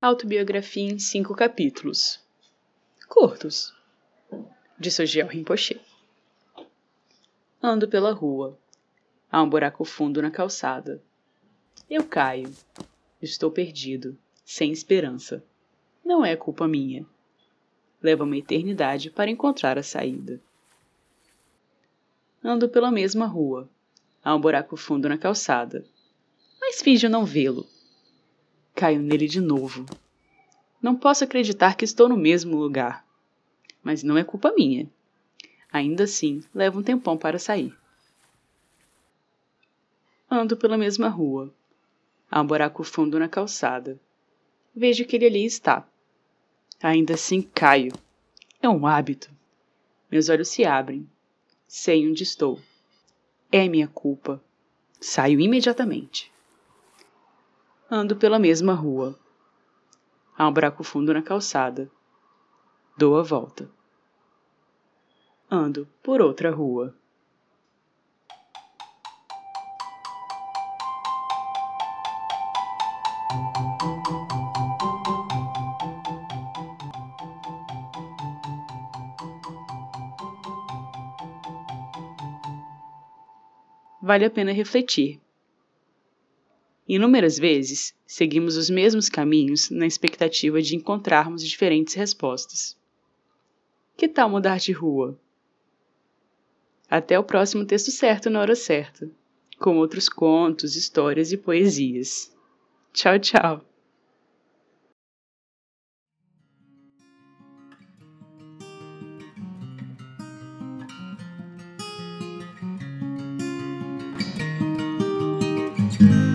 Autobiografia em cinco capítulos. Curtos. De Sogiel Rinpoche. Ando pela rua. Há um buraco fundo na calçada. Eu caio. Estou perdido, sem esperança. Não é culpa minha. Leva uma eternidade para encontrar a saída. Ando pela mesma rua. Há um buraco fundo na calçada. Mas finjo não vê-lo. Caio nele de novo. Não posso acreditar que estou no mesmo lugar. Mas não é culpa minha. Ainda assim, leva um tempão para sair. Ando pela mesma rua. Há um buraco fundo na calçada. Vejo que ele ali está. Ainda assim caio. É um hábito. Meus olhos se abrem. Sei onde estou. É minha culpa. Saio imediatamente. Ando pela mesma rua. Há um buraco fundo na calçada. Dou a volta. Ando por outra rua. Vale a pena refletir. Inúmeras vezes, seguimos os mesmos caminhos na expectativa de encontrarmos diferentes respostas. Que tal mudar de rua? Até o próximo texto certo na hora certa, com outros contos, histórias e poesias. Tchau, tchau! thank